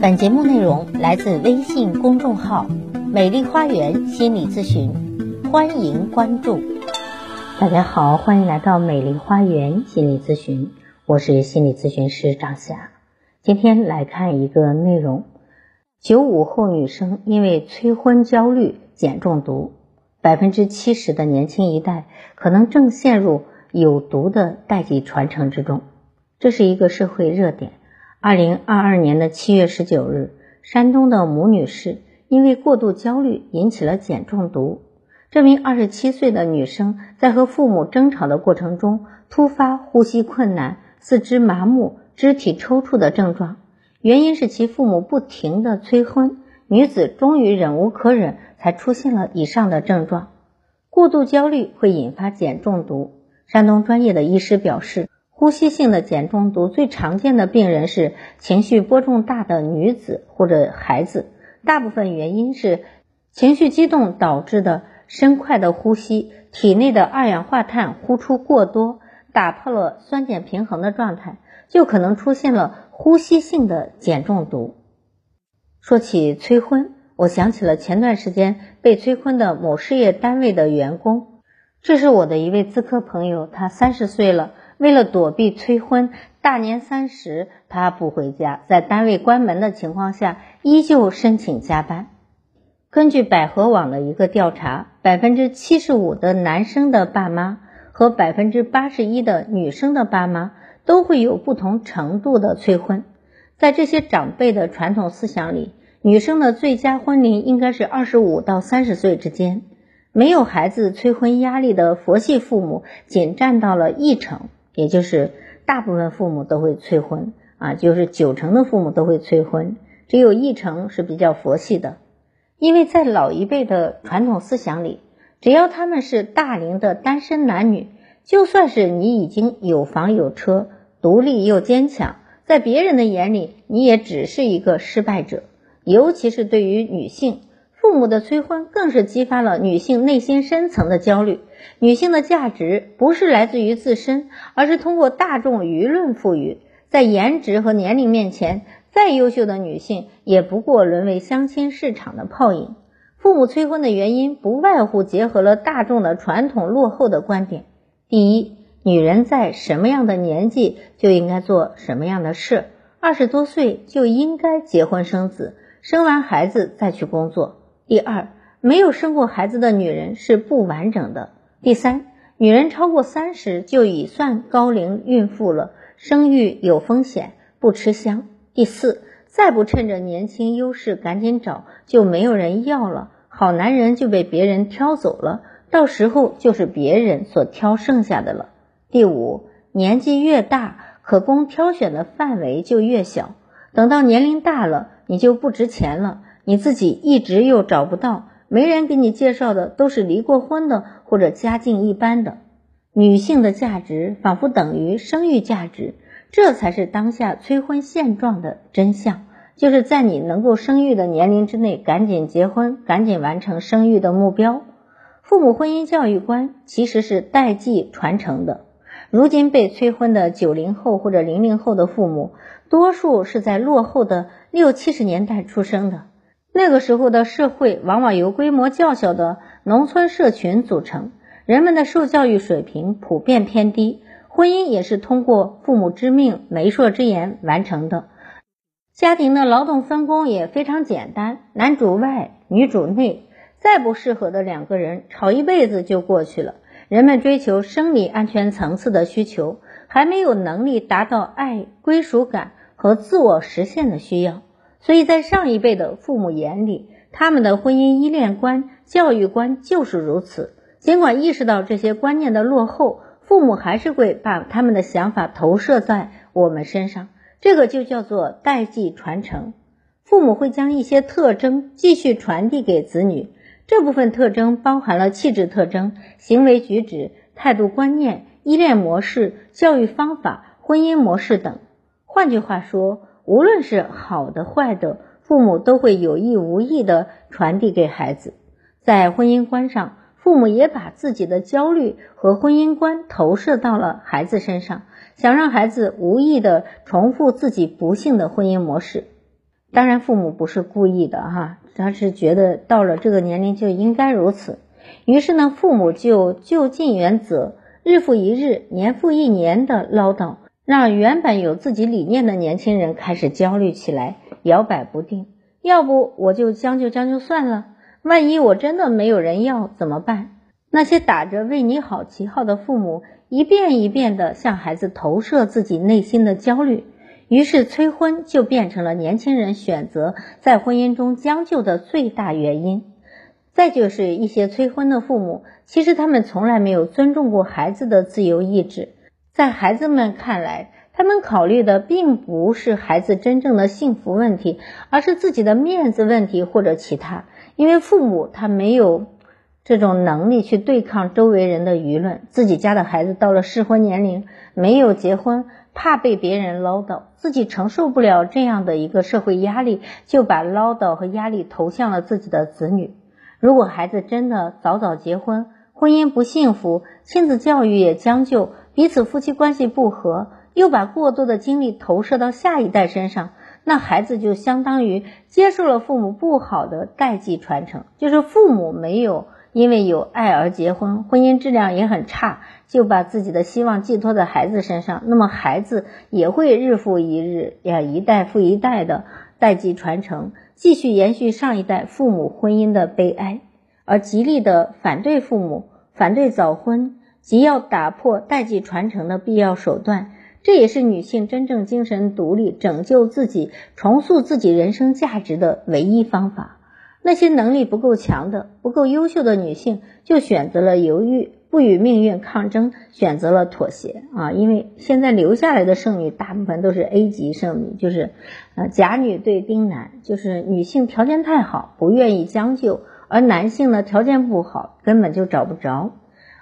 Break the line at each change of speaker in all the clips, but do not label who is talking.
本节目内容来自微信公众号“美丽花园心理咨询”，欢迎关注。大家好，欢迎来到美丽花园心理咨询，我是心理咨询师张霞。今天来看一个内容：九五后女生因为催婚焦虑碱中毒，百分之七十的年轻一代可能正陷入有毒的代际传承之中，这是一个社会热点。二零二二年的七月十九日，山东的母女士因为过度焦虑引起了碱中毒。这名二十七岁的女生在和父母争吵的过程中，突发呼吸困难、四肢麻木、肢体抽搐的症状，原因是其父母不停的催婚，女子终于忍无可忍，才出现了以上的症状。过度焦虑会引发碱中毒。山东专业的医师表示。呼吸性的碱中毒最常见的病人是情绪波动大的女子或者孩子，大部分原因是情绪激动导致的深快的呼吸，体内的二氧化碳呼出过多，打破了酸碱平衡的状态，就可能出现了呼吸性的碱中毒。说起催婚，我想起了前段时间被催婚的某事业单位的员工，这是我的一位资科朋友，他三十岁了。为了躲避催婚，大年三十他不回家，在单位关门的情况下，依旧申请加班。根据百合网的一个调查，百分之七十五的男生的爸妈和百分之八十一的女生的爸妈都会有不同程度的催婚。在这些长辈的传统思想里，女生的最佳婚龄应该是二十五到三十岁之间。没有孩子催婚压力的佛系父母仅占到了一成。也就是大部分父母都会催婚啊，就是九成的父母都会催婚，只有一成是比较佛系的。因为在老一辈的传统思想里，只要他们是大龄的单身男女，就算是你已经有房有车，独立又坚强，在别人的眼里，你也只是一个失败者。尤其是对于女性。父母的催婚更是激发了女性内心深层的焦虑。女性的价值不是来自于自身，而是通过大众舆论赋予。在颜值和年龄面前，再优秀的女性也不过沦为相亲市场的泡影。父母催婚的原因不外乎结合了大众的传统落后的观点：第一，女人在什么样的年纪就应该做什么样的事，二十多岁就应该结婚生子，生完孩子再去工作。第二，没有生过孩子的女人是不完整的。第三，女人超过三十就已算高龄孕妇了，生育有风险，不吃香。第四，再不趁着年轻优势赶紧找，就没有人要了，好男人就被别人挑走了，到时候就是别人所挑剩下的了。第五，年纪越大，可供挑选的范围就越小，等到年龄大了，你就不值钱了。你自己一直又找不到，没人给你介绍的都是离过婚的或者家境一般的。女性的价值仿佛等于生育价值，这才是当下催婚现状的真相。就是在你能够生育的年龄之内，赶紧结婚，赶紧完成生育的目标。父母婚姻教育观其实是代际传承的。如今被催婚的九零后或者零零后的父母，多数是在落后的六七十年代出生的。那个时候的社会往往由规模较小的农村社群组成，人们的受教育水平普遍偏低，婚姻也是通过父母之命、媒妁之言完成的。家庭的劳动分工也非常简单，男主外，女主内，再不适合的两个人吵一辈子就过去了。人们追求生理安全层次的需求，还没有能力达到爱、归属感和自我实现的需要。所以在上一辈的父母眼里，他们的婚姻依恋观、教育观就是如此。尽管意识到这些观念的落后，父母还是会把他们的想法投射在我们身上。这个就叫做代际传承。父母会将一些特征继续传递给子女，这部分特征包含了气质特征、行为举止、态度观念、依恋模式、教育方法、婚姻模式等。换句话说。无论是好的坏的，父母都会有意无意的传递给孩子。在婚姻观上，父母也把自己的焦虑和婚姻观投射到了孩子身上，想让孩子无意的重复自己不幸的婚姻模式。当然，父母不是故意的哈，他是觉得到了这个年龄就应该如此。于是呢，父母就就近原则，日复一日、年复一年的唠叨，让原本有自己理念的年轻人开始焦虑起来，摇摆不定。要不我就将就将就算了，万一我真的没有人要怎么办？那些打着为你好旗号的父母，一遍一遍地向孩子投射自己内心的焦虑。于是催婚就变成了年轻人选择在婚姻中将就的最大原因。再就是一些催婚的父母，其实他们从来没有尊重过孩子的自由意志，在孩子们看来，他们考虑的并不是孩子真正的幸福问题，而是自己的面子问题或者其他。因为父母他没有这种能力去对抗周围人的舆论，自己家的孩子到了适婚年龄没有结婚。怕被别人唠叨，自己承受不了这样的一个社会压力，就把唠叨和压力投向了自己的子女。如果孩子真的早早结婚，婚姻不幸福，亲子教育也将就，彼此夫妻关系不和，又把过多的精力投射到下一代身上，那孩子就相当于接受了父母不好的代际传承，就是父母没有。因为有爱而结婚，婚姻质量也很差，就把自己的希望寄托在孩子身上，那么孩子也会日复一日呀，一代复一代的代际传承，继续延续上一代父母婚姻的悲哀，而极力的反对父母，反对早婚，即要打破代际传承的必要手段，这也是女性真正精神独立、拯救自己、重塑自己人生价值的唯一方法。那些能力不够强的、不够优秀的女性，就选择了犹豫，不与命运抗争，选择了妥协啊！因为现在留下来的剩女大部分都是 A 级剩女，就是呃甲女对丁男，就是女性条件太好，不愿意将就，而男性呢条件不好，根本就找不着。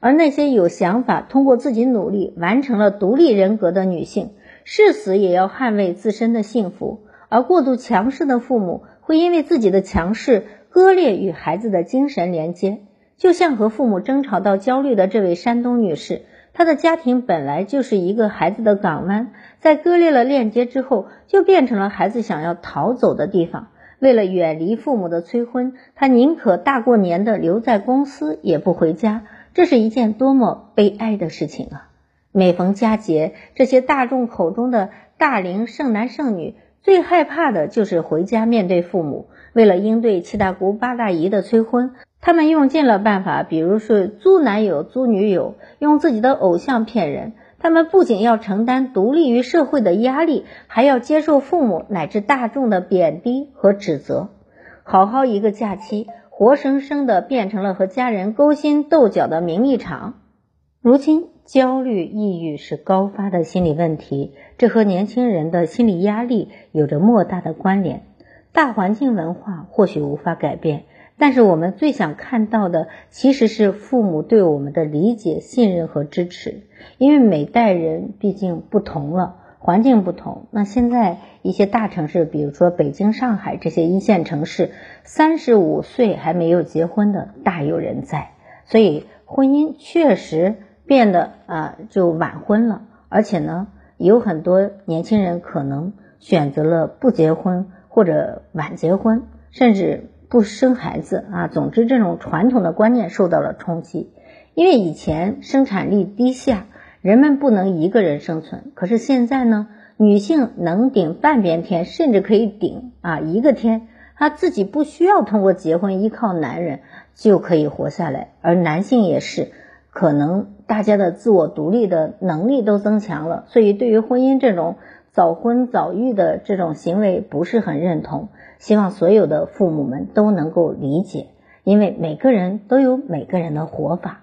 而那些有想法、通过自己努力完成了独立人格的女性，誓死也要捍卫自身的幸福，而过度强势的父母。会因为自己的强势割裂与孩子的精神连接，就像和父母争吵到焦虑的这位山东女士，她的家庭本来就是一个孩子的港湾，在割裂了链接之后，就变成了孩子想要逃走的地方。为了远离父母的催婚，她宁可大过年的留在公司，也不回家。这是一件多么悲哀的事情啊！每逢佳节，这些大众口中的大龄剩男剩女。最害怕的就是回家面对父母。为了应对七大姑八大姨的催婚，他们用尽了办法，比如说租男友、租女友，用自己的偶像骗人。他们不仅要承担独立于社会的压力，还要接受父母乃至大众的贬低和指责。好好一个假期，活生生的变成了和家人勾心斗角的名利场。如今。焦虑、抑郁是高发的心理问题，这和年轻人的心理压力有着莫大的关联。大环境文化或许无法改变，但是我们最想看到的其实是父母对我们的理解、信任和支持。因为每代人毕竟不同了，环境不同。那现在一些大城市，比如说北京、上海这些一线城市，三十五岁还没有结婚的大有人在，所以婚姻确实。变得啊就晚婚了，而且呢，有很多年轻人可能选择了不结婚或者晚结婚，甚至不生孩子啊。总之，这种传统的观念受到了冲击，因为以前生产力低下，人们不能一个人生存。可是现在呢，女性能顶半边天，甚至可以顶啊一个天，她自己不需要通过结婚依靠男人就可以活下来，而男性也是。可能大家的自我独立的能力都增强了，所以对于婚姻这种早婚早育的这种行为不是很认同。希望所有的父母们都能够理解，因为每个人都有每个人的活法。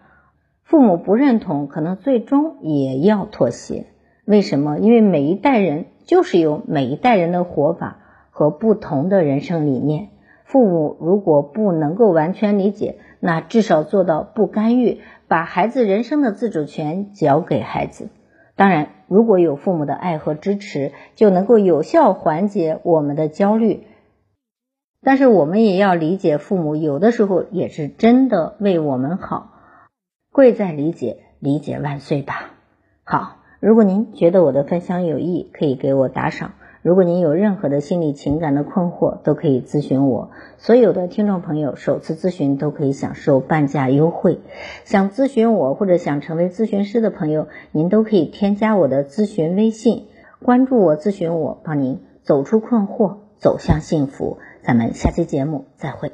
父母不认同，可能最终也要妥协。为什么？因为每一代人就是有每一代人的活法和不同的人生理念。父母如果不能够完全理解，那至少做到不干预。把孩子人生的自主权交给孩子，当然，如果有父母的爱和支持，就能够有效缓解我们的焦虑。但是，我们也要理解，父母有的时候也是真的为我们好。贵在理解，理解万岁吧。好，如果您觉得我的分享有益，可以给我打赏。如果您有任何的心理情感的困惑，都可以咨询我。所有的听众朋友，首次咨询都可以享受半价优惠。想咨询我或者想成为咨询师的朋友，您都可以添加我的咨询微信，关注我，咨询我，帮您走出困惑，走向幸福。咱们下期节目再会。